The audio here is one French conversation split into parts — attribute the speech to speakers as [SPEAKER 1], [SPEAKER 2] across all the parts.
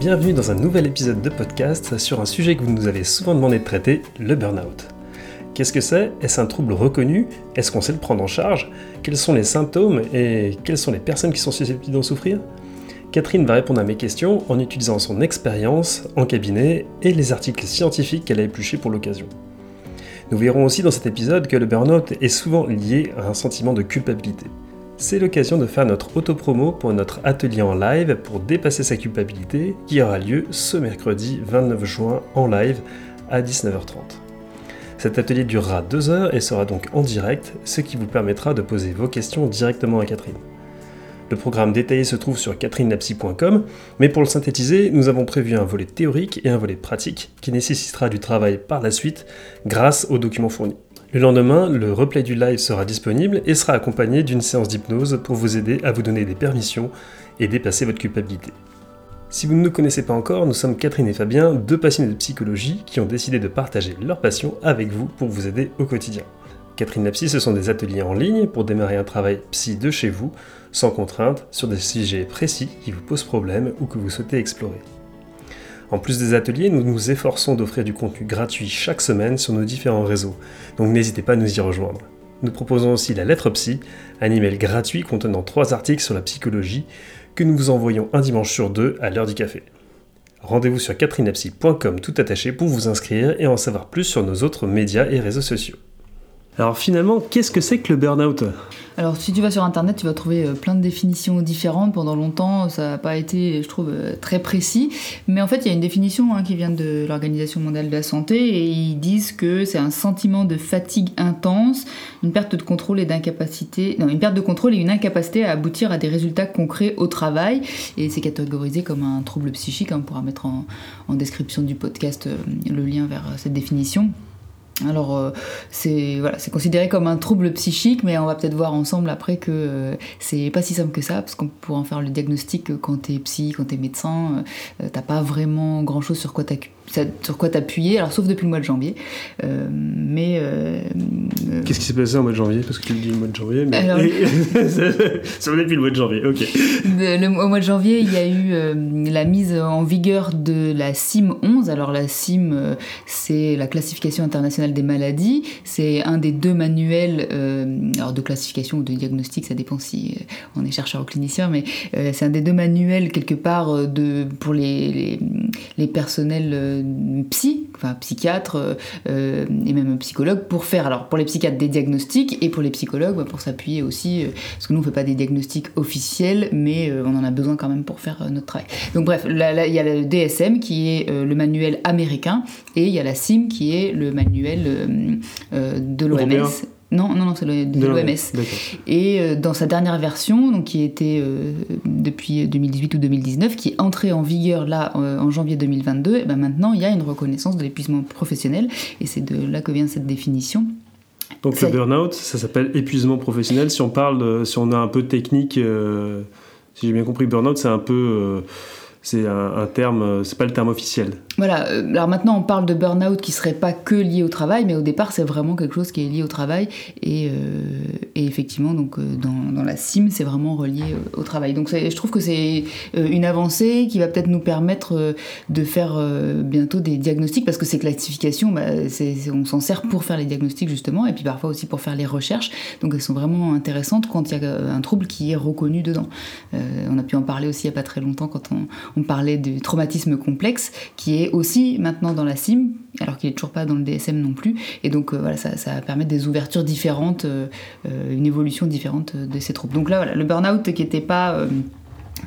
[SPEAKER 1] Bienvenue dans un nouvel épisode de podcast sur un sujet que vous nous avez souvent demandé de traiter, le burn-out. Qu'est-ce que c'est? Est-ce un trouble reconnu? Est-ce qu'on sait le prendre en charge? Quels sont les symptômes et quelles sont les personnes qui sont susceptibles d'en souffrir? Catherine va répondre à mes questions en utilisant son expérience en cabinet et les articles scientifiques qu'elle a épluchés pour l'occasion. Nous verrons aussi dans cet épisode que le burn-out est souvent lié à un sentiment de culpabilité. C'est l'occasion de faire notre auto-promo pour notre atelier en live pour dépasser sa culpabilité qui aura lieu ce mercredi 29 juin en live à 19h30. Cet atelier durera 2 heures et sera donc en direct, ce qui vous permettra de poser vos questions directement à Catherine. Le programme détaillé se trouve sur catherinelapsy.com, mais pour le synthétiser, nous avons prévu un volet théorique et un volet pratique qui nécessitera du travail par la suite grâce aux documents fournis. Le lendemain, le replay du live sera disponible et sera accompagné d'une séance d'hypnose pour vous aider à vous donner des permissions et dépasser votre culpabilité. Si vous ne nous connaissez pas encore, nous sommes Catherine et Fabien, deux passionnés de psychologie qui ont décidé de partager leur passion avec vous pour vous aider au quotidien. Catherine Lapsy, ce sont des ateliers en ligne pour démarrer un travail psy de chez vous, sans contrainte, sur des sujets précis qui vous posent problème ou que vous souhaitez explorer. En plus des ateliers, nous nous efforçons d'offrir du contenu gratuit chaque semaine sur nos différents réseaux, donc n'hésitez pas à nous y rejoindre. Nous proposons aussi la lettre psy, un email gratuit contenant trois articles sur la psychologie que nous vous envoyons un dimanche sur deux à l'heure du café. Rendez-vous sur catherinepsy.com tout attaché pour vous inscrire et en savoir plus sur nos autres médias et réseaux sociaux. Alors finalement, qu'est-ce que c'est que le burn-out?
[SPEAKER 2] Alors, si tu vas sur internet, tu vas trouver euh, plein de définitions différentes. Pendant longtemps, ça n'a pas été, je trouve, euh, très précis. Mais en fait, il y a une définition hein, qui vient de l'Organisation mondiale de la santé et ils disent que c'est un sentiment de fatigue intense, une perte de contrôle et d'incapacité, non, une perte de contrôle et une incapacité à aboutir à des résultats concrets au travail. Et c'est catégorisé comme un trouble psychique. Hein. on pourra mettre en, en description du podcast euh, le lien vers cette définition. Alors euh, c'est considéré comme un trouble psychique, mais on va peut-être voir ensemble après que euh, c'est pas si simple que ça, parce qu'on pourrait en faire le diagnostic quand t'es psy, quand t'es médecin, euh, t'as pas vraiment grand chose sur quoi t'as sur quoi t'appuyer, alors sauf depuis le mois de janvier. Euh, mais. Euh,
[SPEAKER 1] euh, Qu'est-ce qui s'est passé en mois de janvier? Parce que tu le dis le mois de janvier, mais. Alors... ça depuis le mois de janvier, ok.
[SPEAKER 2] Le, au mois de janvier, il y a eu la mise en vigueur de la CIM 11. Alors la CIM, c'est la classification internationale des maladies. C'est un des deux manuels alors de classification ou de diagnostic, ça dépend si on est chercheur ou clinicien, mais c'est un des deux manuels quelque part de, pour les, les, les personnels psy, enfin psychiatre euh, euh, et même psychologue pour faire, alors pour les psychiatres des diagnostics et pour les psychologues bah, pour s'appuyer aussi, euh, parce que nous on fait pas des diagnostics officiels, mais on en a besoin quand même pour faire notre travail. Donc bref, il y a le DSM qui est le manuel américain et il y a la CIM qui est le manuel de l'OMS. Non, non, non, c'est de l'OMS. Et euh, dans sa dernière version, donc qui était euh, depuis 2018 ou 2019, qui est entrée en vigueur là euh, en janvier 2022, et ben maintenant il y a une reconnaissance de l'épuisement professionnel, et c'est de là que vient cette définition.
[SPEAKER 1] Donc le burn-out, ça s'appelle épuisement professionnel. Si on parle, si on a un peu de technique, si j'ai bien compris, burn-out, c'est un peu c'est un, terme, euh, c'est pas le terme officiel.
[SPEAKER 2] Voilà, euh, alors maintenant on parle de burn-out qui serait pas que lié au travail, mais au départ c'est vraiment quelque chose qui est lié au travail et, euh, effectivement donc dans, la CIM c'est vraiment relié au travail. Donc je trouve que c'est une avancée qui va peut-être nous permettre de faire bientôt des diagnostics parce que ces classifications, bah, on s'en sert pour faire les diagnostics justement et puis parfois aussi pour faire les recherches. Donc elles sont vraiment intéressantes quand il y a un trouble qui est reconnu dedans. on a pu en parler aussi il y a pas très longtemps quand on on parlait du traumatisme complexe, qui est aussi maintenant dans la CIM, alors qu'il n'est toujours pas dans le DSM non plus. Et donc euh, voilà, ça, ça permet des ouvertures différentes, euh, euh, une évolution différente de ces troubles. Donc là, voilà, le burn-out qui n'était pas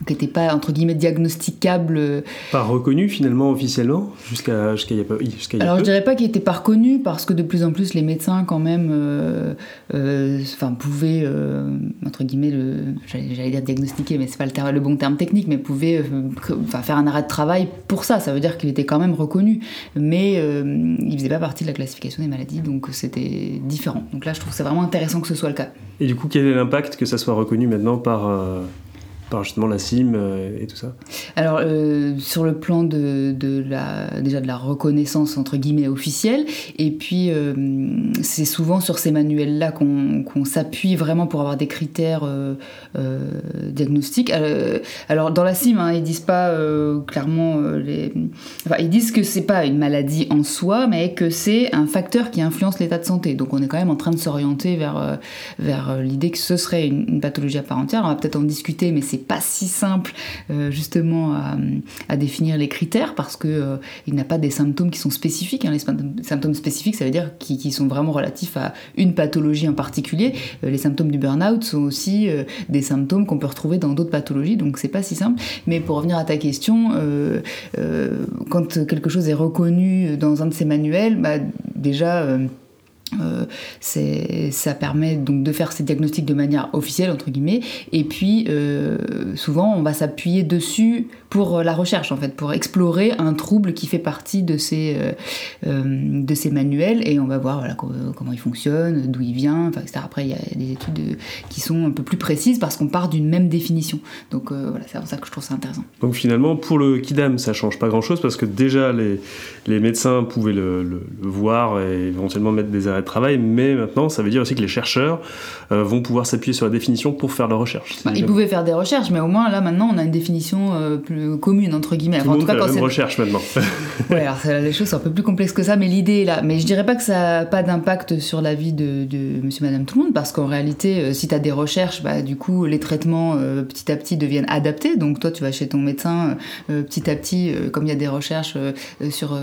[SPEAKER 2] qui n'était pas entre guillemets diagnosticable. Euh,
[SPEAKER 1] pas reconnu finalement officiellement jusqu'à jusqu'à y a,
[SPEAKER 2] jusqu'à Alors je dirais pas qu'il n'était pas reconnu parce que de plus en plus les médecins quand même, euh, euh, enfin pouvaient entre guillemets le, j'allais, dire diagnostiquer mais c'est pas le, terme, le bon terme technique, mais pouvaient faire un arrêt de travail pour ça. Ça veut dire qu'il était quand même reconnu, mais il faisait pas partie de la classification des maladies, donc c'était différent. Donc là je trouve que c'est vraiment intéressant que ce soit le cas.
[SPEAKER 1] Et du coup quel est l'impact que ça soit reconnu maintenant par justement la CIM et tout ça
[SPEAKER 2] Alors, sur le plan de, la, déjà de la reconnaissance entre guillemets officielle, et puis c'est souvent sur ces manuels-là qu'on s'appuie vraiment pour avoir des critères diagnostiques. alors, dans la CIM, hein, ils disent pas clairement les. Ils disent que c'est pas une maladie en soi, mais que c'est un facteur qui influence l'état de santé. Donc, on est quand même en train de s'orienter vers, vers l'idée que ce serait une, pathologie à part entière. On va peut-être en discuter, mais c'est pas si simple euh, justement à, définir les critères parce que euh, il n'a pas des symptômes qui sont spécifiques. Hein. Les symptômes spécifiques, ça veut dire qui, sont vraiment relatifs à une pathologie en particulier. Euh, les symptômes du burn-out sont aussi des symptômes qu'on peut retrouver dans d'autres pathologies, donc c'est pas si simple. Mais pour revenir à ta question, quand quelque chose est reconnu dans un de ces manuels, bah, déjà euh, ça permet donc de faire ces diagnostics de manière officielle entre guillemets. Et puis euh, souvent on va s'appuyer dessus pour la recherche en fait pour explorer un trouble qui fait partie de ces euh, de ces manuels. Et on va voir voilà, comment il fonctionne d'où il vient enfin, etc. après il y a des études qui sont un peu plus précises parce qu'on part d'une même définition. Donc voilà c'est pour ça que je trouve ça intéressant.
[SPEAKER 1] Donc finalement pour le kidam ça change pas grand chose parce que déjà les, les médecins pouvaient le, le voir et éventuellement mettre des arrêts de travail, mais maintenant, ça veut dire aussi que les chercheurs euh, vont pouvoir s'appuyer sur la définition pour faire leurs recherches.
[SPEAKER 2] Bah, ils pouvaient faire des recherches, mais au moins là maintenant, on a une définition euh, plus commune entre guillemets.
[SPEAKER 1] Tout en tout cas, quand c'est recherche maintenant.
[SPEAKER 2] ouais, alors les choses sont un peu plus complexes que ça, mais l'idée est là. Mais je dirais pas que ça n'a pas d'impact sur la vie de, de Monsieur, Madame, tout le monde, parce qu'en réalité, euh, si tu as des recherches, bah, du coup, les traitements petit à petit deviennent adaptés. Donc toi, tu vas chez ton médecin petit à petit, comme il y a des recherches sur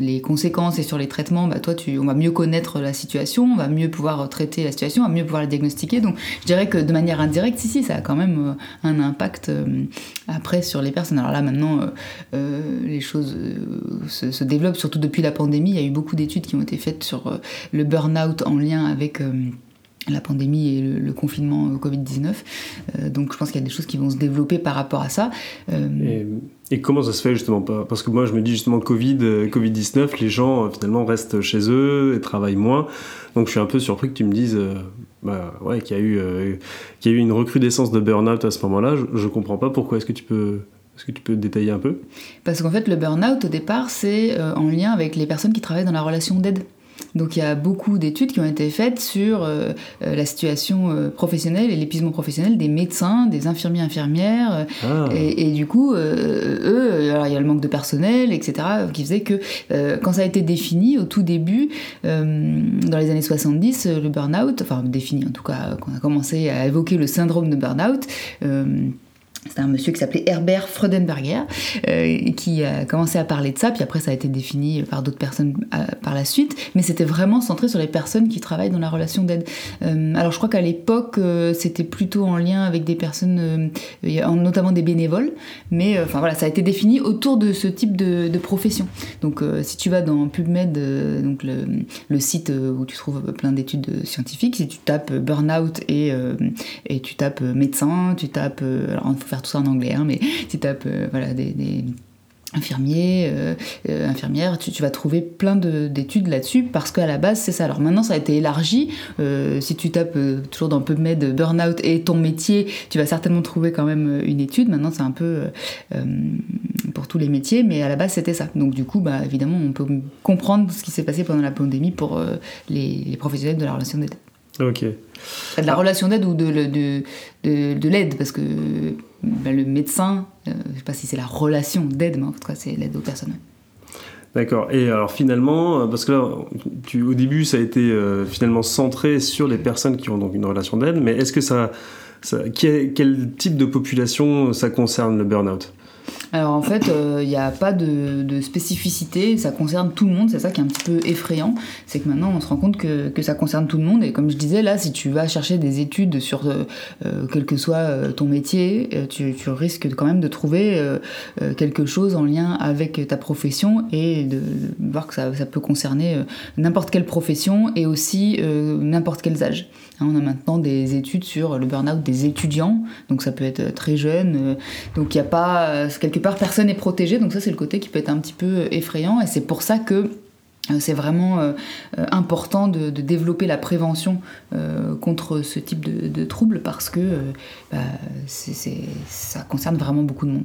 [SPEAKER 2] les conséquences et sur les traitements, bah, toi, tu, on va mieux connaître la situation, on va mieux pouvoir traiter la situation, on va mieux pouvoir la diagnostiquer. Donc je dirais que de manière indirecte, si, si, ça a quand même euh, un impact euh, après sur les personnes. Alors là, maintenant, euh, les choses se, développent, surtout depuis la pandémie. Il y a eu beaucoup d'études qui ont été faites sur le burn-out en lien avec la pandémie et le, confinement Covid-19. donc je pense qu'il y a des choses qui vont se développer par rapport à ça.
[SPEAKER 1] Comment ça se fait justement Parce que moi je me dis justement Covid, euh, Covid-19, les gens euh, finalement restent chez eux et travaillent moins. Donc je suis un peu surpris que tu me dises euh, bah, ouais, qu'il y, a eu, qu'il y a eu une recrudescence de burn-out à ce moment-là. Je, ne comprends pas pourquoi. Est-ce que tu peux... Est-ce que tu peux détailler un peu?
[SPEAKER 2] Parce qu'en fait, le burn-out, au départ, c'est en lien avec les personnes qui travaillent dans la relation d'aide. Donc il y a beaucoup d'études qui ont été faites sur euh, euh, la situation euh, professionnelle et l'épuisement professionnel des médecins, des infirmiers infirmières. Ah. Et, du coup, eux, alors il y a le manque de personnel, etc., qui faisait que quand ça a été défini au tout début, dans les années 70, le burn-out, enfin défini en tout cas, qu'on a commencé à évoquer le syndrome de burn-out, c'est un monsieur qui s'appelait Herbert Freudenberger euh, qui a commencé à parler de ça, puis après ça a été défini par d'autres personnes euh, par la suite, mais c'était vraiment centré sur les personnes qui travaillent dans la relation d'aide. Euh, alors je crois qu'à l'époque c'était plutôt en lien avec des personnes, notamment des bénévoles, mais enfin voilà, ça a été défini autour de ce type de, profession. Donc si tu vas dans PubMed, donc le, site où tu trouves plein d'études scientifiques, si tu tapes burn-out et, et tu tapes médecin, tu tapes, tout ça en anglais, hein, mais tu tapes euh, voilà, des, infirmiers, euh, euh, infirmières, tu, vas trouver plein d'études là-dessus parce qu'à la base c'est ça. Alors maintenant ça a été élargi. si tu tapes toujours dans PubMed burnout et ton métier, tu vas certainement trouver quand même une étude. Maintenant c'est un peu pour tous les métiers, mais à la base c'était ça. Donc du coup, bah, évidemment, on peut comprendre ce qui s'est passé pendant la pandémie pour les, les professionnels de la relation d'aide.
[SPEAKER 1] Ok.
[SPEAKER 2] De la relation d'aide ou de, de, de, l'aide, parce que ben, le médecin, euh, je ne sais pas si c'est la relation d'aide, mais en tout cas c'est l'aide aux personnes.
[SPEAKER 1] D'accord. Et alors finalement, euh, parce que là, au début, ça a été euh, finalement centré sur les personnes qui ont donc une relation d'aide, mais est-ce que ça, ça quel, quel, type de population ça concerne le burn-out?
[SPEAKER 2] Alors en fait, il euh, n'y a pas de, spécificité, ça concerne tout le monde, c'est ça qui est un petit peu effrayant, c'est que maintenant on se rend compte que, ça concerne tout le monde, et comme je disais là, si tu vas chercher des études sur euh, euh, quel que soit ton métier, tu, risques quand même de trouver quelque chose en lien avec ta profession et de, voir que ça, ça peut concerner n'importe quelle profession et aussi n'importe quels âges. Hein, on a maintenant des études sur le burn-out des étudiants, donc ça peut être très jeune, donc il n'y a pas quelque part personne n'est protégé, donc ça c'est le côté qui peut être un petit peu effrayant, et c'est pour ça que c'est vraiment important de, développer la prévention contre ce type de, troubles parce que bah, ça concerne vraiment beaucoup de monde.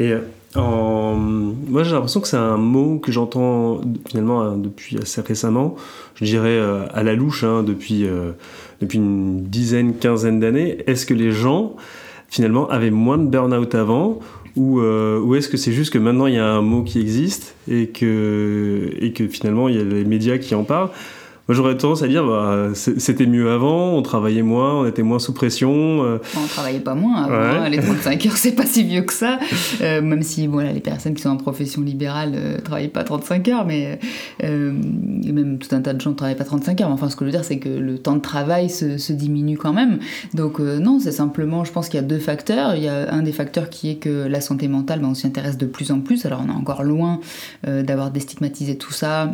[SPEAKER 1] Et en... moi j'ai l'impression que c'est un mot que j'entends finalement depuis assez récemment, je dirais à la louche, hein, depuis, depuis une dizaine, quinzaine d'années. Est-ce que les gens finalement avaient moins de burn-out avant? Ou, euh, ou est-ce que c'est juste que maintenant il y a un mot qui existe et que, et que finalement il y a les médias qui en parlent? Moi, j'aurais tendance à dire, bah, c'était mieux avant, on travaillait moins, on était moins sous pression.
[SPEAKER 2] Euh. On travaillait pas moins avant, hein, les 35 heures, c'est pas si vieux que ça. Euh, même si, voilà, les personnes qui sont en profession libérale ne travaillent pas 35 heures, mais même tout un tas de gens ne travaillent pas 35 heures. Mais enfin, ce que je veux dire, c'est que le temps de travail se, se diminue quand même. Donc, non, c'est simplement, je pense qu'il y a deux facteurs. Il y a un des facteurs qui est que la santé mentale, ben, on s'y intéresse de plus en plus. Alors, on est encore loin d'avoir déstigmatisé tout ça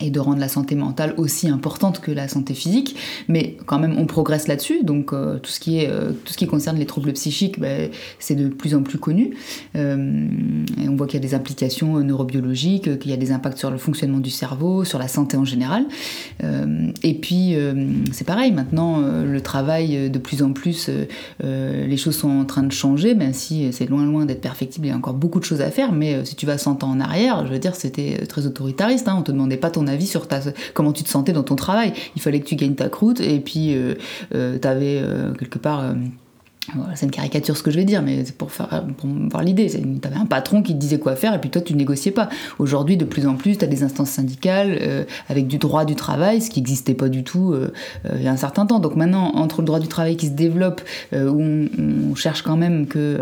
[SPEAKER 2] et de rendre la santé mentale aussi importante que la santé physique, mais quand même on progresse là-dessus, donc euh, tout, ce qui est, euh, tout ce qui concerne les troubles psychiques, ben, c'est de plus en plus connu, euh, on voit qu'il y a des implications neurobiologiques, qu'il y a des impacts sur le fonctionnement du cerveau, sur la santé en général, et puis c'est pareil, maintenant le travail de plus en plus, les choses sont en train de changer, même si c'est loin loin d'être perfectible, il y a encore beaucoup de choses à faire, mais si tu vas 100 ans en arrière, je veux dire, c'était très autoritariste, hein, on te demandait pas ton avis sur ta, comment tu te sentais dans ton travail. Il fallait que tu gagnes ta croûte et puis euh, euh, tu avais euh, quelque part c'est une caricature ce que je vais dire, mais c'est pour, pour voir l'idée. Tu avais un patron qui te disait quoi faire et puis toi tu négociais pas. Aujourd'hui, de plus en plus, tu as des instances syndicales euh, avec du droit du travail, ce qui n'existait pas du tout euh, euh, il y a un certain temps. Donc maintenant, entre le droit du travail qui se développe, où on, cherche quand même que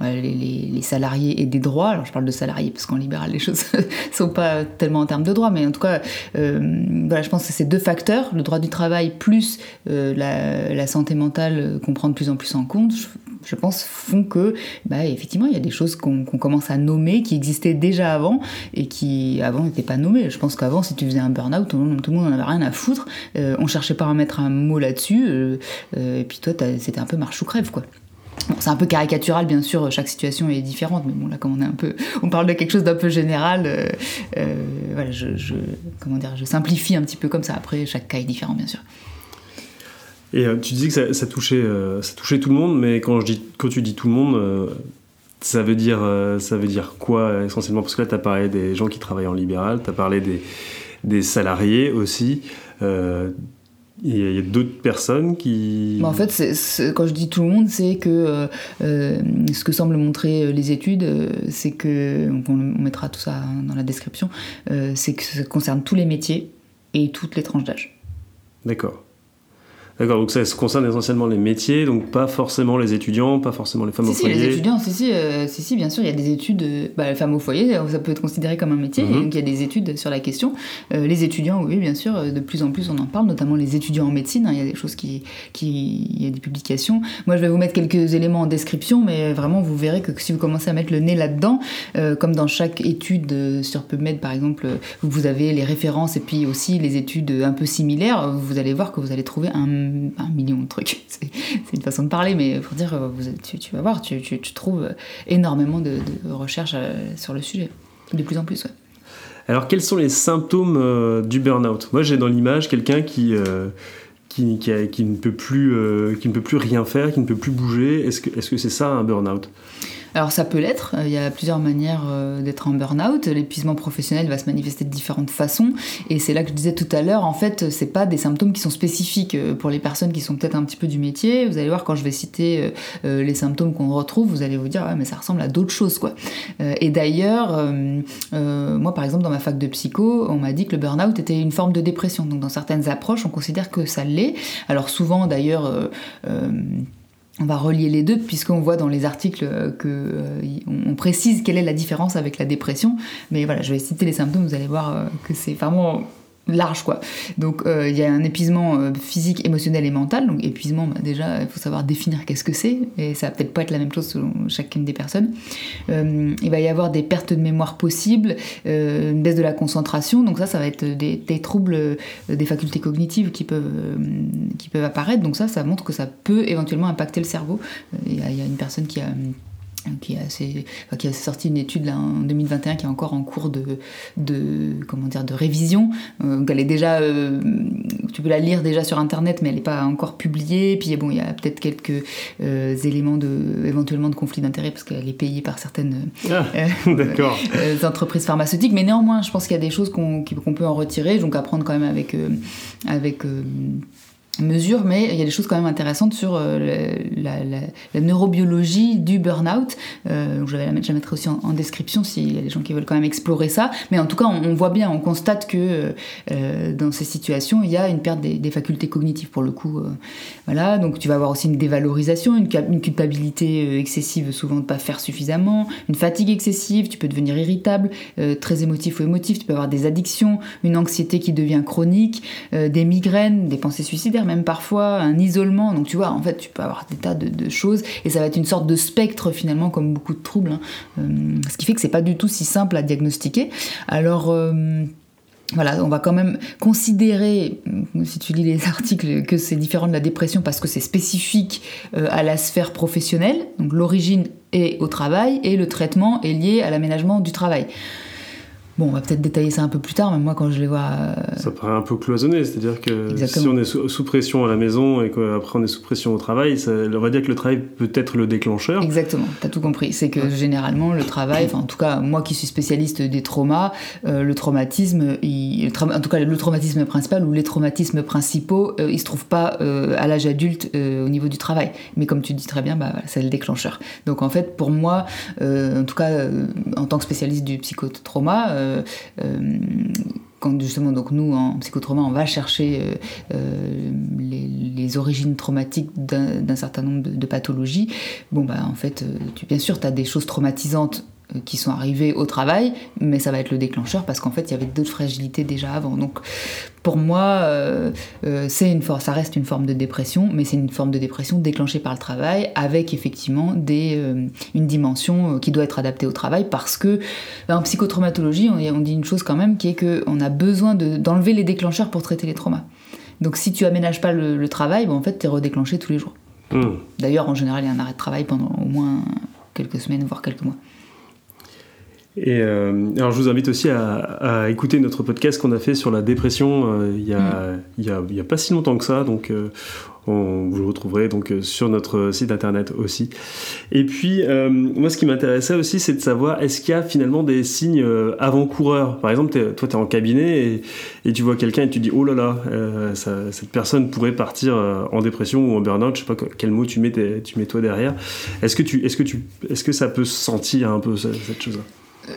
[SPEAKER 2] les, salariés aient des droits, alors je parle de salariés parce qu'en libéral les choses sont pas tellement en termes de droits, mais en tout cas, voilà, je pense que c'est deux facteurs, le droit du travail plus la santé mentale qu'on prend de plus en plus en compte je, pense, font que, bah, effectivement, il y a des choses qu'on commence à nommer, qui existaient déjà avant, et qui, avant, n'étaient pas nommées. Je pense qu'avant, si tu faisais un burn-out, tout, le monde n'en avait rien à foutre. Euh, on cherchait pas à mettre un mot là-dessus, euh, euh, et puis toi, c'était un peu marche ou crève, quoi. c'est un peu caricatural, bien sûr, chaque situation est différente, mais bon, là, comme on est un peu, on parle de quelque chose d'un peu général, voilà, je, je, comment dire, je simplifie un petit peu comme ça. Après, chaque cas est différent, bien sûr.
[SPEAKER 1] Et euh, tu disais que ça, touchait, euh, ça touchait tout le monde, mais quand, je dis, quand tu dis tout le monde, euh, ça, veut dire, ça veut dire quoi essentiellement? Parce que là, tu as parlé des gens qui travaillent en libéral, tu as parlé des, des salariés aussi. Il y a, d'autres personnes qui...
[SPEAKER 2] en fait, quand je dis tout le monde, c'est que ce que semblent montrer les études, c'est que, on, mettra tout ça dans la description, c'est que ça concerne tous les métiers et toutes les tranches d'âge.
[SPEAKER 1] D'accord. D'accord, donc ça concerne essentiellement les métiers, donc pas forcément les étudiants, pas forcément les femmes au foyer.
[SPEAKER 2] Si, les étudiants, si si, euh, si, si, bien sûr, il y a des études, euh, bah, les femmes au foyer, ça peut être considéré comme un métier, mhm. donc il y a des études sur la question. Euh, les étudiants, oui, bien sûr, de plus en plus on en parle, notamment les étudiants en médecine, hein, il y a des choses qui, qui, il y a des publications. Moi, je vais vous mettre quelques éléments en description, mais vraiment, vous verrez que si vous commencez à mettre le nez là-dedans, comme dans chaque étude sur PubMed, par exemple, vous avez les références et puis aussi les études un peu similaires, vous allez voir que vous allez trouver un un million de trucs. C'est une façon de parler, mais pour dire, euh, tu, vas voir, tu, trouves énormément de, recherches euh, sur le sujet, de plus en plus.
[SPEAKER 1] Alors, quels sont les symptômes euh, du burn-out? Moi, j'ai dans l'image quelqu'un qui, qui, qui, ne peut plus, qui ne peut plus rien faire, qui ne peut plus bouger. Est-ce que c'est -ce ça un burn-out?
[SPEAKER 2] Alors ça peut l'être, il y a plusieurs manières euh, d'être en burn-out. L'épuisement professionnel va se manifester de différentes façons. Et c'est là que je disais tout à l'heure, en fait, c'est pas des symptômes qui sont spécifiques euh, pour les personnes qui sont peut-être un petit peu du métier. Vous allez voir quand je vais citer euh, les symptômes qu'on retrouve, vous allez vous dire, ouais, mais ça ressemble à d'autres choses, quoi. Et d'ailleurs, moi par exemple, dans ma fac de psycho, on m'a dit que le burn-out était une forme de dépression. Donc dans certaines approches, on considère que ça l'est. Alors souvent, d'ailleurs, on va relier les deux puisqu'on voit dans les articles que euh, on précise quelle est la différence avec la dépression. Mais voilà, je vais citer les symptômes, vous allez voir euh, que c'est vraiment large quoi. Donc euh, il y a un épuisement euh, physique, émotionnel et mental. Donc épuisement, bah, déjà il faut savoir définir qu'est-ce que c'est et ça va peut-être pas être la même chose selon chacune des personnes. Euh, il va y avoir des pertes de mémoire possibles, une baisse de la concentration. Donc ça, ça va être des, troubles des facultés cognitives qui peuvent qui peuvent apparaître. Donc ça, ça montre que ça peut éventuellement impacter le cerveau. Il y, a une personne qui a qui a, qui a sorti une étude là, en 2021 qui est encore en cours de, de comment dire de révision. Euh, elle est déjà, euh, tu peux la lire déjà sur internet, mais elle n'est pas encore publiée. Puis bon, il y a peut-être quelques euh, éléments de éventuellement de conflit d'intérêt parce qu'elle est payée par certaines
[SPEAKER 1] ah,
[SPEAKER 2] entreprises pharmaceutiques. Mais néanmoins, je pense qu'il y a des choses qu'on peut en retirer, donc apprendre quand même avec avec mesure, mais il y a des choses quand même intéressantes sur euh, la, neurobiologie du burn-out. Euh, je, la, mettrai aussi en, description s'il y a des gens qui veulent quand même explorer ça. Mais en tout cas, on, voit bien, on constate que euh, dans ces situations, il y a une perte des, facultés cognitives pour le coup. voilà, donc tu vas avoir aussi une dévalorisation, une, une culpabilité excessive, souvent de ne pas faire suffisamment, une fatigue excessive, tu peux devenir irritable, très émotif ou émotif, tu peux avoir des addictions, une anxiété qui devient chronique, des migraines, des pensées suicidaires même parfois, un isolement. Donc tu vois, en fait, tu peux avoir des tas de, choses et ça va être une sorte de spectre finalement, comme beaucoup de troubles. Hein. Euh, ce qui fait que c'est pas du tout si simple à diagnostiquer. Alors. Euh, voilà, on va quand même considérer, si tu lis les articles, que c'est différent de la dépression parce que c'est spécifique euh, à la sphère professionnelle. Donc l'origine est au travail et le traitement est lié à l'aménagement du travail. Bon, on va peut-être détailler ça un peu plus tard, mais moi quand je les vois. Euh,
[SPEAKER 1] ça paraît un peu cloisonné, c'est-à-dire que si on est sous, pression à la maison et qu'après on est sous pression au travail, ça, on va dire que le travail peut être le déclencheur.
[SPEAKER 2] Exactement, tu as tout compris. C'est que généralement le travail, enfin en tout cas moi qui suis spécialiste des traumas, euh, le traumatisme, en tout cas le traumatisme principal ou les traumatismes principaux, euh, ils se trouvent pas à l'âge adulte au niveau du travail. Mais comme tu dis très bien, bah, c'est le déclencheur. Donc en fait pour moi, en tout cas en tant que spécialiste du psychotrauma, euh, euh, quand justement, donc nous, en psychotrauma, on va chercher euh, les, origines traumatiques d'un certain nombre de, pathologies, bon, bah, en fait, tu, bien sûr, tu as des choses traumatisantes qui sont arrivées au travail, mais ça va être le déclencheur parce qu'en fait, il y avait d'autres fragilités déjà avant. Donc, pour moi, euh, euh, c'est une ça reste une forme de dépression, mais c'est une forme de dépression déclenchée par le travail, avec effectivement des, euh, une dimension qui doit être adaptée au travail, parce que en psychotraumatologie, on, dit une chose quand même, qui est qu'on a besoin d'enlever les déclencheurs pour traiter les traumas. Donc si tu aménages pas le, travail, en fait, tu es redéclenché tous les jours. Hmm. D'ailleurs, en général, il y a un arrêt de travail pendant au moins quelques semaines, voire quelques mois.
[SPEAKER 1] Et euh, alors je vous invite aussi à, écouter notre podcast qu'on a fait sur la dépression euh, il, y a, mm. y a, a, pas si longtemps que ça, donc euh, on, vous le retrouverez donc sur notre site internet aussi. Et puis moi ce qui m'intéressait aussi c'est de savoir est-ce qu'il y a finalement des signes avant-coureurs? Par exemple toi tu es en cabinet et, et tu vois quelqu'un et tu dis oh là là cette personne pourrait partir en dépression ou en burn-out, je sais pas quel mot tu mets, tu mets toi derrière. Est-ce que, tu, est-ce que, tu, est-ce que ça peut se sentir un peu cette chose-là?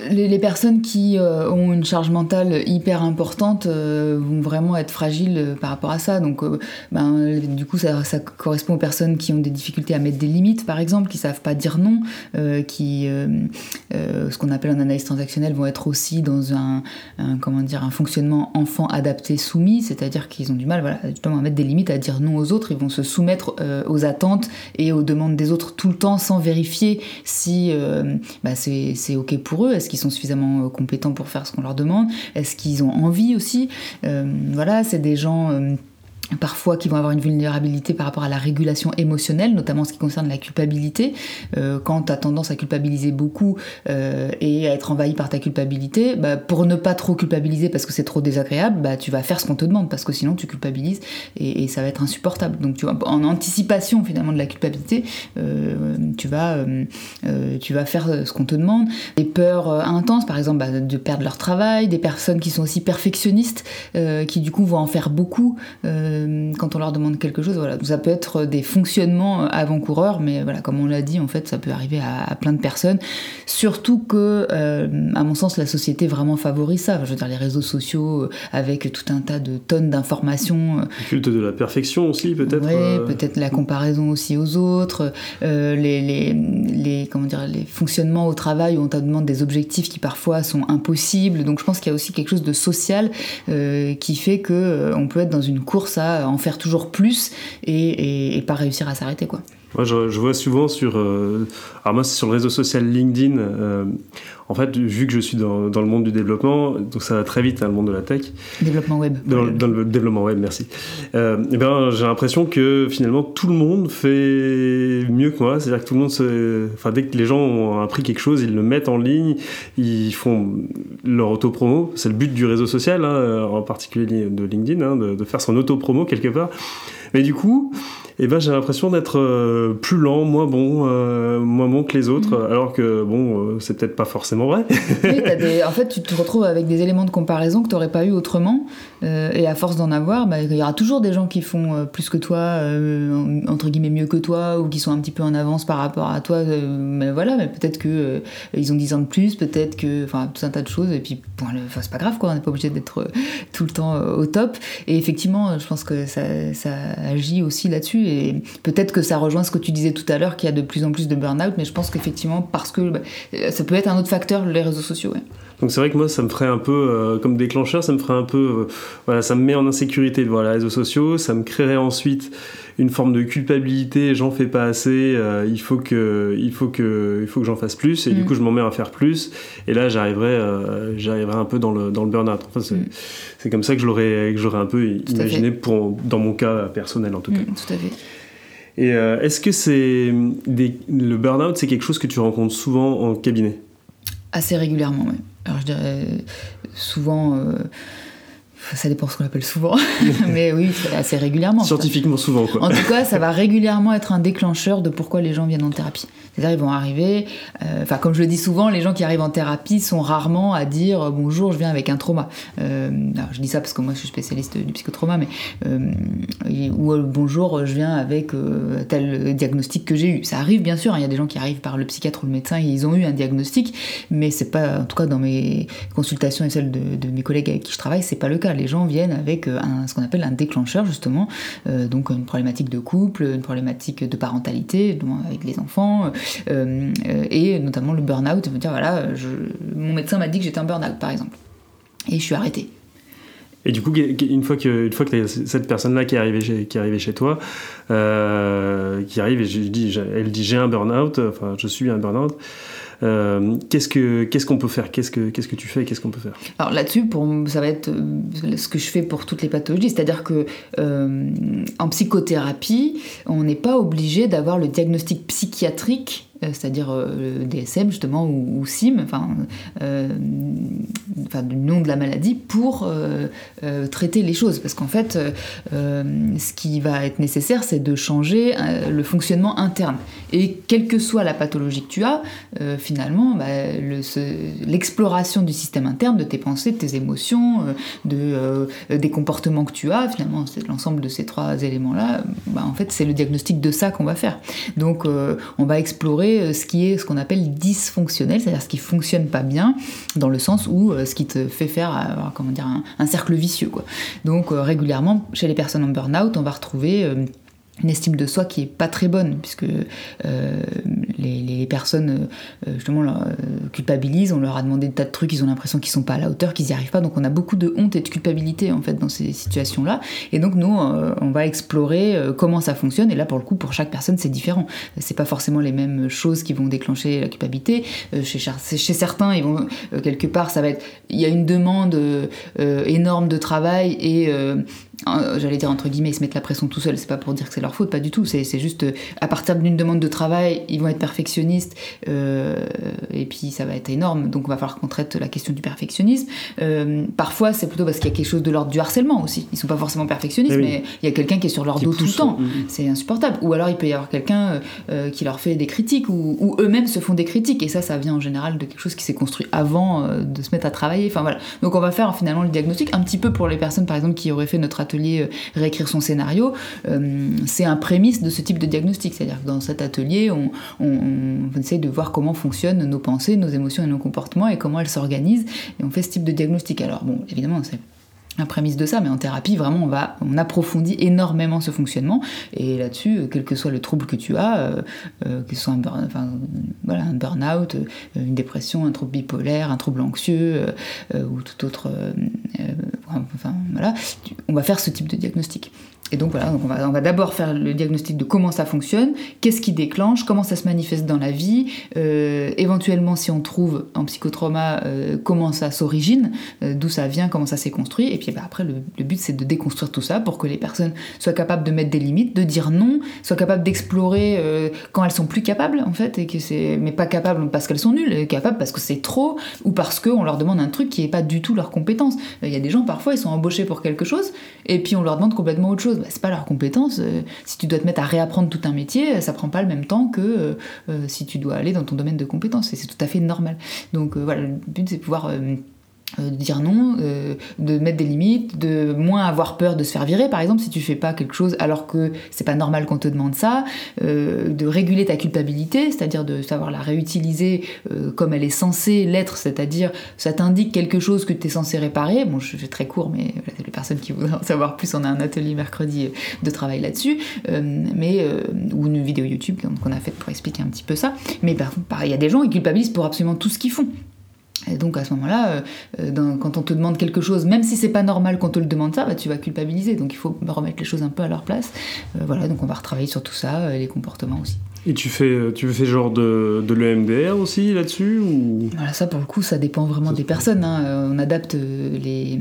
[SPEAKER 2] Les, personnes qui euh, ont une charge mentale hyper importante euh, vont vraiment être fragiles euh, par rapport à ça. Donc, ben, du coup, ça, correspond aux personnes qui ont des difficultés à mettre des limites, par exemple, qui savent pas dire non, qui, ce qu'on appelle en analyse transactionnelle, vont être aussi dans un, comment dire, un fonctionnement enfant adapté soumis, c'est-à-dire qu'ils ont du mal, voilà, justement, à mettre des limites, à dire non aux autres. Ils vont se soumettre aux attentes et aux demandes des autres tout le temps sans vérifier si bah, c'est ok pour eux est-ce qu'ils sont suffisamment euh, compétents pour faire ce qu'on leur demande? Est-ce qu'ils ont envie aussi? Euh, Voilà, c'est des gens euh, parfois qui vont avoir une vulnérabilité par rapport à la régulation émotionnelle, notamment en ce qui concerne la culpabilité. Euh, quand tu as tendance à culpabiliser beaucoup euh, et à être envahi par ta culpabilité, bah, pour ne pas trop culpabiliser parce que c'est trop désagréable, bah, tu vas faire ce qu'on te demande parce que sinon tu culpabilises et, ça va être insupportable. Donc tu vois, en anticipation finalement de la culpabilité, euh, tu, vas, tu vas faire ce qu'on te demande. Des peurs intenses, par exemple, bah, de perdre leur travail, des personnes qui sont aussi perfectionnistes, qui du coup vont en faire beaucoup. Euh, quand on leur demande quelque chose. Voilà. Ça peut être des fonctionnements avant-coureurs, mais voilà, comme on l'a dit, en fait, ça peut arriver à, plein de personnes. Surtout que, euh, à mon sens, la société vraiment favorise ça. je veux dire, les réseaux sociaux euh, avec tout un tas de tonnes d'informations.
[SPEAKER 1] Le culte de la perfection aussi, peut-être.
[SPEAKER 2] Oui, peut-être la comparaison aussi aux autres. les, les, les, comment dire, les fonctionnements au travail où on te demande des objectifs qui parfois sont impossibles. Donc je pense qu'il y a aussi quelque chose de social qui fait que on peut être dans une course à en faire toujours plus et, pas réussir à s'arrêter quoi.
[SPEAKER 1] Moi, je, vois souvent sur. alors, moi, c'est sur le réseau social LinkedIn. en fait, vu que je suis dans, dans, le monde du développement, donc ça va très vite, hein, le monde de la tech.
[SPEAKER 2] Développement web.
[SPEAKER 1] Dans, le développement web, merci. et eh ben, j'ai l'impression que finalement, tout le monde fait mieux que moi. C'est-à-dire que tout le monde se. Enfin, dès que les gens ont appris quelque chose, ils le mettent en ligne, ils font leur auto-promo. C'est le but du réseau social, hein, en particulier de LinkedIn, hein, de, de, faire son auto-promo quelque part. Mais du coup, eh ben, j'ai l'impression d'être euh, plus lent, moins bon, euh, moins bon que les autres, mm. alors que bon, euh, c'est peut-être pas forcément vrai.
[SPEAKER 2] oui, en fait, tu te retrouves avec des éléments de comparaison que tu n'aurais pas eu autrement, et à force d'en avoir, bah, il y aura toujours des gens qui font plus que toi, entre guillemets mieux que toi, ou qui sont un petit peu en avance par rapport à toi. mais voilà, mais peut-être que ils ont 10 ans de plus, peut-être que, enfin, tout un tas de choses, et puis, bon, c'est pas grave, quoi, on n'est pas obligé d'être tout le temps au top. Et effectivement, je pense que ça, ça agit aussi là-dessus et peut-être que ça rejoint ce que tu disais tout à l'heure, qu'il y a de plus en plus de burn-out, mais je pense qu'effectivement, parce que bah, ça peut être un autre facteur, les réseaux sociaux.
[SPEAKER 1] Donc c'est vrai que moi, ça me ferait un peu, euh, comme déclencheur, ça me ferait un peu, euh, voilà, ça me met en insécurité de voir les réseaux sociaux, ça me créerait ensuite une forme de culpabilité, j'en fais pas assez, euh, il faut que, il faut que, il faut que j'en fasse plus, et du mm. coup je m'en mets à faire plus, et là j'arriverai, j'arriverai un peu dans le, dans le burn-out. Enfin, c'est, mm. comme ça que je l'aurais, que j'aurais un peu imaginé pour, dans mon cas personnel en tout cas.
[SPEAKER 2] Mm, tout à fait.
[SPEAKER 1] Et est-ce que c'est le burn-out, c'est quelque chose que tu rencontres souvent en cabinet?
[SPEAKER 2] Assez régulièrement, oui alors je dirais souvent, euh, ça dépend ce qu'on appelle souvent, mais oui, assez régulièrement.
[SPEAKER 1] Scientifiquement souvent, quoi.
[SPEAKER 2] En tout cas, ça va régulièrement être un déclencheur de pourquoi les gens viennent en thérapie. C'est-à-dire, ils vont arriver, euh, enfin, comme je le dis souvent, les gens qui arrivent en thérapie sont rarement à dire euh, bonjour, je viens avec un trauma. Euh, alors, je dis ça parce que moi, je suis spécialiste du psychotrauma, mais ou bonjour, je viens avec tel diagnostic que j'ai eu. Ça arrive, bien sûr, hein, il y a des gens qui arrivent par le psychiatre ou le médecin et ils ont eu un diagnostic, mais c'est pas, en tout cas, dans mes consultations et celles de, de mes collègues avec qui je travaille, c'est pas le cas les gens viennent avec euh, ce qu'on appelle un déclencheur justement, euh, donc une problématique de couple, une problématique de parentalité avec les enfants, euh, et notamment le burn-out, veut dire voilà, mon médecin m'a dit que j'étais un burn-out par exemple, et je suis arrêtée.
[SPEAKER 1] Et du coup, une fois que, cette personne-là qui est arrivée chez, toi, qui arrive et elle dit j'ai un burn-out, enfin je suis un burn-out, euh, qu'est-ce que qu'est-ce qu'on peut faire? Qu'est-ce que que tu fais Qu'est-ce qu'on peut faire?
[SPEAKER 2] Alors là-dessus, ça va être euh, ce que je fais pour toutes les pathologies, c'est-à-dire que euh, en psychothérapie, on n'est pas obligé d'avoir le diagnostic psychiatrique c'est-à-dire euh, DSM justement ou, SIM, enfin, euh, enfin, du nom de la maladie, pour traiter les choses. Parce qu'en fait, ce qui va être nécessaire, c'est de changer le fonctionnement interne. Et quelle que soit la pathologie que tu as, finalement, bah, l'exploration du système interne, de tes pensées, de tes émotions, de, des comportements que tu as, finalement, c'est l'ensemble de ces trois éléments-là, bah, en fait, c'est le diagnostic de ça qu'on va faire. Donc, on va explorer euh, ce qui est ce qu'on appelle dysfonctionnel, c'est-à-dire ce qui fonctionne pas bien, dans le sens où euh, ce qui te fait faire euh, comment dire, un, cercle vicieux. Donc régulièrement, chez les personnes en burn-out, on va retrouver une estime de soi qui est pas très bonne puisque les, personnes euh, justement euh, culpabilisent on leur a demandé des tas de trucs ils ont l'impression qu'ils sont pas à la hauteur qu'ils n'y arrivent pas. Donc on a beaucoup de honte et de culpabilité en fait dans ces situations là et donc nous on va explorer comment ça fonctionne. Et là pour le coup pour chaque personne c'est différent. C'est pas forcément les mêmes choses qui vont déclencher la culpabilité. Chez, certains ils vont quelque part ça va être il y a une demande énorme de travail et j'allais dire entre guillemets, ils se mettent la pression tout seuls, c'est pas pour dire que c'est leur faute, pas du tout, c'est juste euh, à partir d'une demande de travail, ils vont être perfectionnistes, euh, et puis ça va être énorme, donc il va falloir qu'on traite la question du perfectionnisme. Euh, parfois, c'est plutôt parce qu'il y a quelque chose de l'ordre du harcèlement aussi, ils sont pas forcément perfectionnistes, mais il y a quelqu'un qui est sur leur dos tout le temps, mm-hmm. c'est insupportable. Ou alors il peut y avoir quelqu'un qui leur fait des critiques, ou, eux-mêmes se font des critiques, et ça, ça vient en général de quelque chose qui s'est construit avant de se mettre à travailler, enfin voilà. Donc on va faire finalement le diagnostic, un petit peu pour les personnes par exemple qui auraient fait notre atelier euh, réécrire son scénario, euh, c'est un prémisse de ce type de diagnostic. C'est-à-dire que dans cet atelier, on, on, essaye de voir comment fonctionnent nos pensées, nos émotions et nos comportements et comment elles s'organisent. Et on fait ce type de diagnostic. Alors bon, évidemment, c'est la prémisse de ça, mais en thérapie, vraiment, on va, on approfondit énormément ce fonctionnement. Et là-dessus, quel que soit le trouble que tu as, que ce soit un burn-out, une dépression, un trouble bipolaire, un trouble anxieux ou tout autre enfin voilà, on va faire ce type de diagnostic. Et donc voilà, on va, on va d'abord faire le diagnostic de comment ça fonctionne, qu'est-ce qui déclenche, comment ça se manifeste dans la vie, euh, éventuellement si on trouve en psychotrauma euh, comment ça s'origine, euh, d'où ça vient, comment ça s'est construit, et puis bah, après le, but c'est de déconstruire tout ça pour que les personnes soient capables de mettre des limites, de dire non, soient capables d'explorer quand elles sont plus capables en fait, et que mais pas capables parce qu'elles sont nulles, capables parce que c'est trop ou parce qu'on leur demande un truc qui n'est pas du tout leur compétence. Il y a des gens parfois ils sont embauchés pour quelque chose et puis on leur demande complètement autre chose bah, c'est pas leur compétence. Euh, si tu dois te mettre à réapprendre tout un métier, ça prend pas le même temps que euh, euh, si tu dois aller dans ton domaine de compétences. Et c'est tout à fait normal. Donc voilà, le but c'est pouvoir euh, de dire non, euh, de mettre des limites, de moins avoir peur de se faire virer, par exemple, si tu fais pas quelque chose alors que c'est pas normal qu'on te demande ça, euh, de réguler ta culpabilité, c'est-à-dire de savoir la réutiliser comme elle est censée l'être, c'est-à-dire ça t'indique quelque chose que tu es censé réparer. Bon, je fais très court, mais les personnes qui voudraient en savoir plus, on a un atelier mercredi de travail là-dessus, mais ou une vidéo YouTube qu'on a faite pour expliquer un petit peu ça. Mais par il y a des gens qui culpabilisent pour absolument tout ce qu'ils font. Et donc à ce moment-là, euh, euh, quand on te demande quelque chose, même si c'est pas normal qu'on te le demande ça, bah, tu vas culpabiliser. Donc il faut remettre les choses un peu à leur place. Euh, voilà, donc on va retravailler sur tout ça, les comportements aussi.
[SPEAKER 1] Et tu fais, tu fais genre de, de l'EMDR aussi là-dessus ou...
[SPEAKER 2] Voilà, ça pour le coup, ça dépend vraiment des personnes. Hein. On adapte les,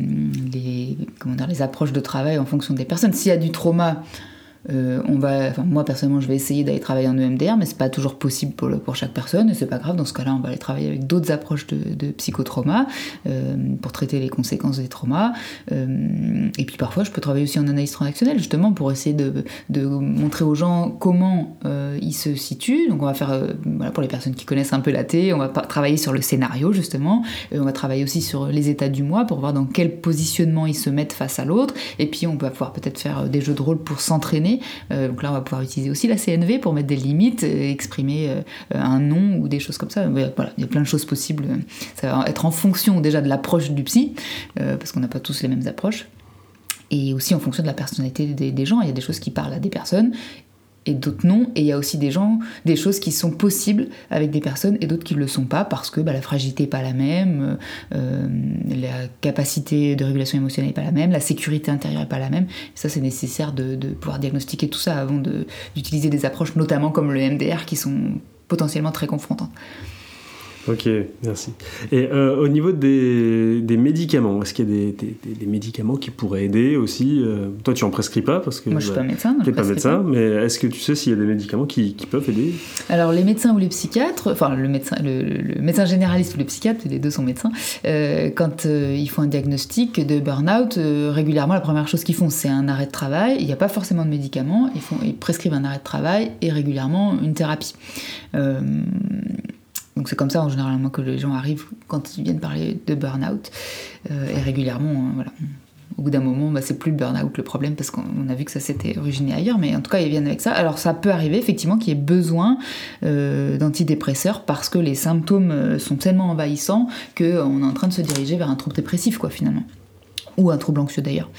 [SPEAKER 2] les, comment dire, les approches de travail en fonction des personnes. S'il y a du trauma, euh, on va, moi personnellement, je vais essayer d'aller travailler en EMDR, mais c'est pas toujours possible pour, chaque personne, et c'est pas grave. Dans ce cas-là, on va aller travailler avec d'autres approches de, psychotrauma euh, pour traiter les conséquences des traumas. Euh, et puis parfois, je peux travailler aussi en analyse transactionnelle, justement pour essayer de, montrer aux gens comment ils se situent. Donc, on va faire, pour les personnes qui connaissent un peu la T, on va travailler sur le scénario justement. On va travailler aussi sur les états du moi pour voir dans quel positionnement ils se mettent face à l'autre. Et puis, on va pouvoir peut-être faire des jeux de rôle pour s'entraîner euh, donc là, on va pouvoir utiliser aussi la CNV pour mettre des limites, exprimer euh, un nom ou des choses comme ça. Voilà, il y a plein de choses possibles. Ça va être en fonction déjà de l'approche du psy, euh, parce qu'on n'a pas tous les mêmes approches et aussi en fonction de la personnalité des, gens. Il y a des choses qui parlent à des personnes et d'autres non. Et il y a aussi des gens, des choses qui sont possibles avec des personnes et d'autres qui ne le sont pas parce que bah, la fragilité n'est pas la même, euh, la capacité de régulation émotionnelle n'est pas la même, la sécurité intérieure n'est pas la même. Et ça, c'est nécessaire de, pouvoir diagnostiquer tout ça avant d'utiliser des approches, notamment comme le MDR, qui sont potentiellement très confrontantes.
[SPEAKER 1] Ok, merci. Et euh, au niveau des, des médicaments, est-ce qu'il y a des, des, des, médicaments qui pourraient aider aussi euh, Toi, tu en prescris pas parce que
[SPEAKER 2] moi, je suis pas bah, médecin.
[SPEAKER 1] Tu n'es pas médecin, mais est-ce que tu sais s'il y a des médicaments qui, qui, peuvent aider?
[SPEAKER 2] Alors, les médecins ou les psychiatres, enfin le médecin, le, médecin généraliste ou le psychiatre, les deux sont médecins, euh, quand ils font un diagnostic de burn-out, régulièrement, la première chose qu'ils font, c'est un arrêt de travail. Il n'y a pas forcément de médicaments. Ils, font, ils prescrivent un arrêt de travail et régulièrement une thérapie. Donc c'est comme ça en général que les gens arrivent quand ils viennent parler de burn-out. Euh, et régulièrement, hein, voilà. Au bout d'un moment, bah, c'est plus le burn-out le problème parce qu'on a vu que ça s'était originé ailleurs, mais en tout cas ils viennent avec ça. Alors ça peut arriver effectivement qu'il y ait besoin euh, d'antidépresseurs parce que les symptômes euh, sont tellement envahissants qu'on est en train de se diriger vers un trouble dépressif quoi finalement. Ou un trouble anxieux d'ailleurs.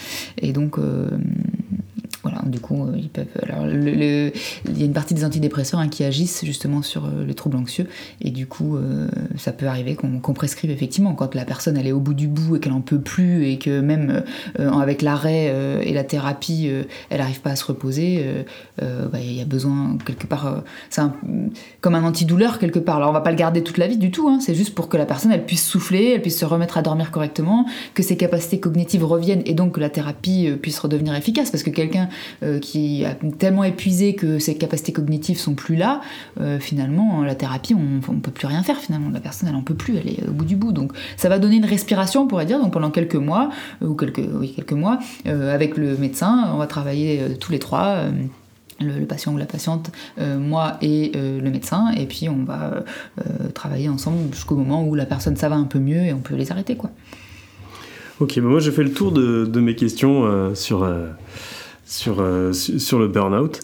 [SPEAKER 2] Et donc du coup, euh, il y a une partie des antidépresseurs hein, qui agissent justement sur euh, le trouble anxieux, et du coup, euh, ça peut arriver qu'on prescrive effectivement quand la personne elle est au bout du bout et qu'elle en peut plus, et que même avec l'arrêt et la thérapie, elle n'arrive pas à se reposer. Bah, il y a besoin quelque part. c'est comme un antidouleur quelque part. Alors, on va pas le garder toute la vie du tout. Hein, c'est juste pour que la personne elle puisse souffler, elle puisse se remettre à dormir correctement, que ses capacités cognitives reviennent, et donc que la thérapie puisse redevenir efficace, parce que quelqu'un qui a tellement épuisé que ses capacités cognitives sont plus là, euh, finalement, la thérapie, on ne peut plus rien faire finalement. La personne, elle en peut plus, elle est au bout du bout. Donc ça va donner une respiration, on pourrait dire, donc pendant quelques mois, euh, ou quelques, quelques mois, avec le médecin, on va travailler tous les trois. Le, patient ou la patiente, moi et le médecin, et puis on va travailler ensemble jusqu'au moment où la personne ça va un peu mieux et on peut les arrêter quoi.
[SPEAKER 1] Ok, bah moi j'ai fait le tour de mes questions sur sur, euh, sur le burn-out.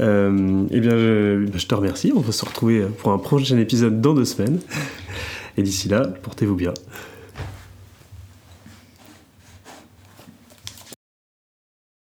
[SPEAKER 1] Euh, eh bien, je, je, te remercie. On va se retrouver pour un prochain épisode dans deux semaines. Et d'ici là, portez-vous bien.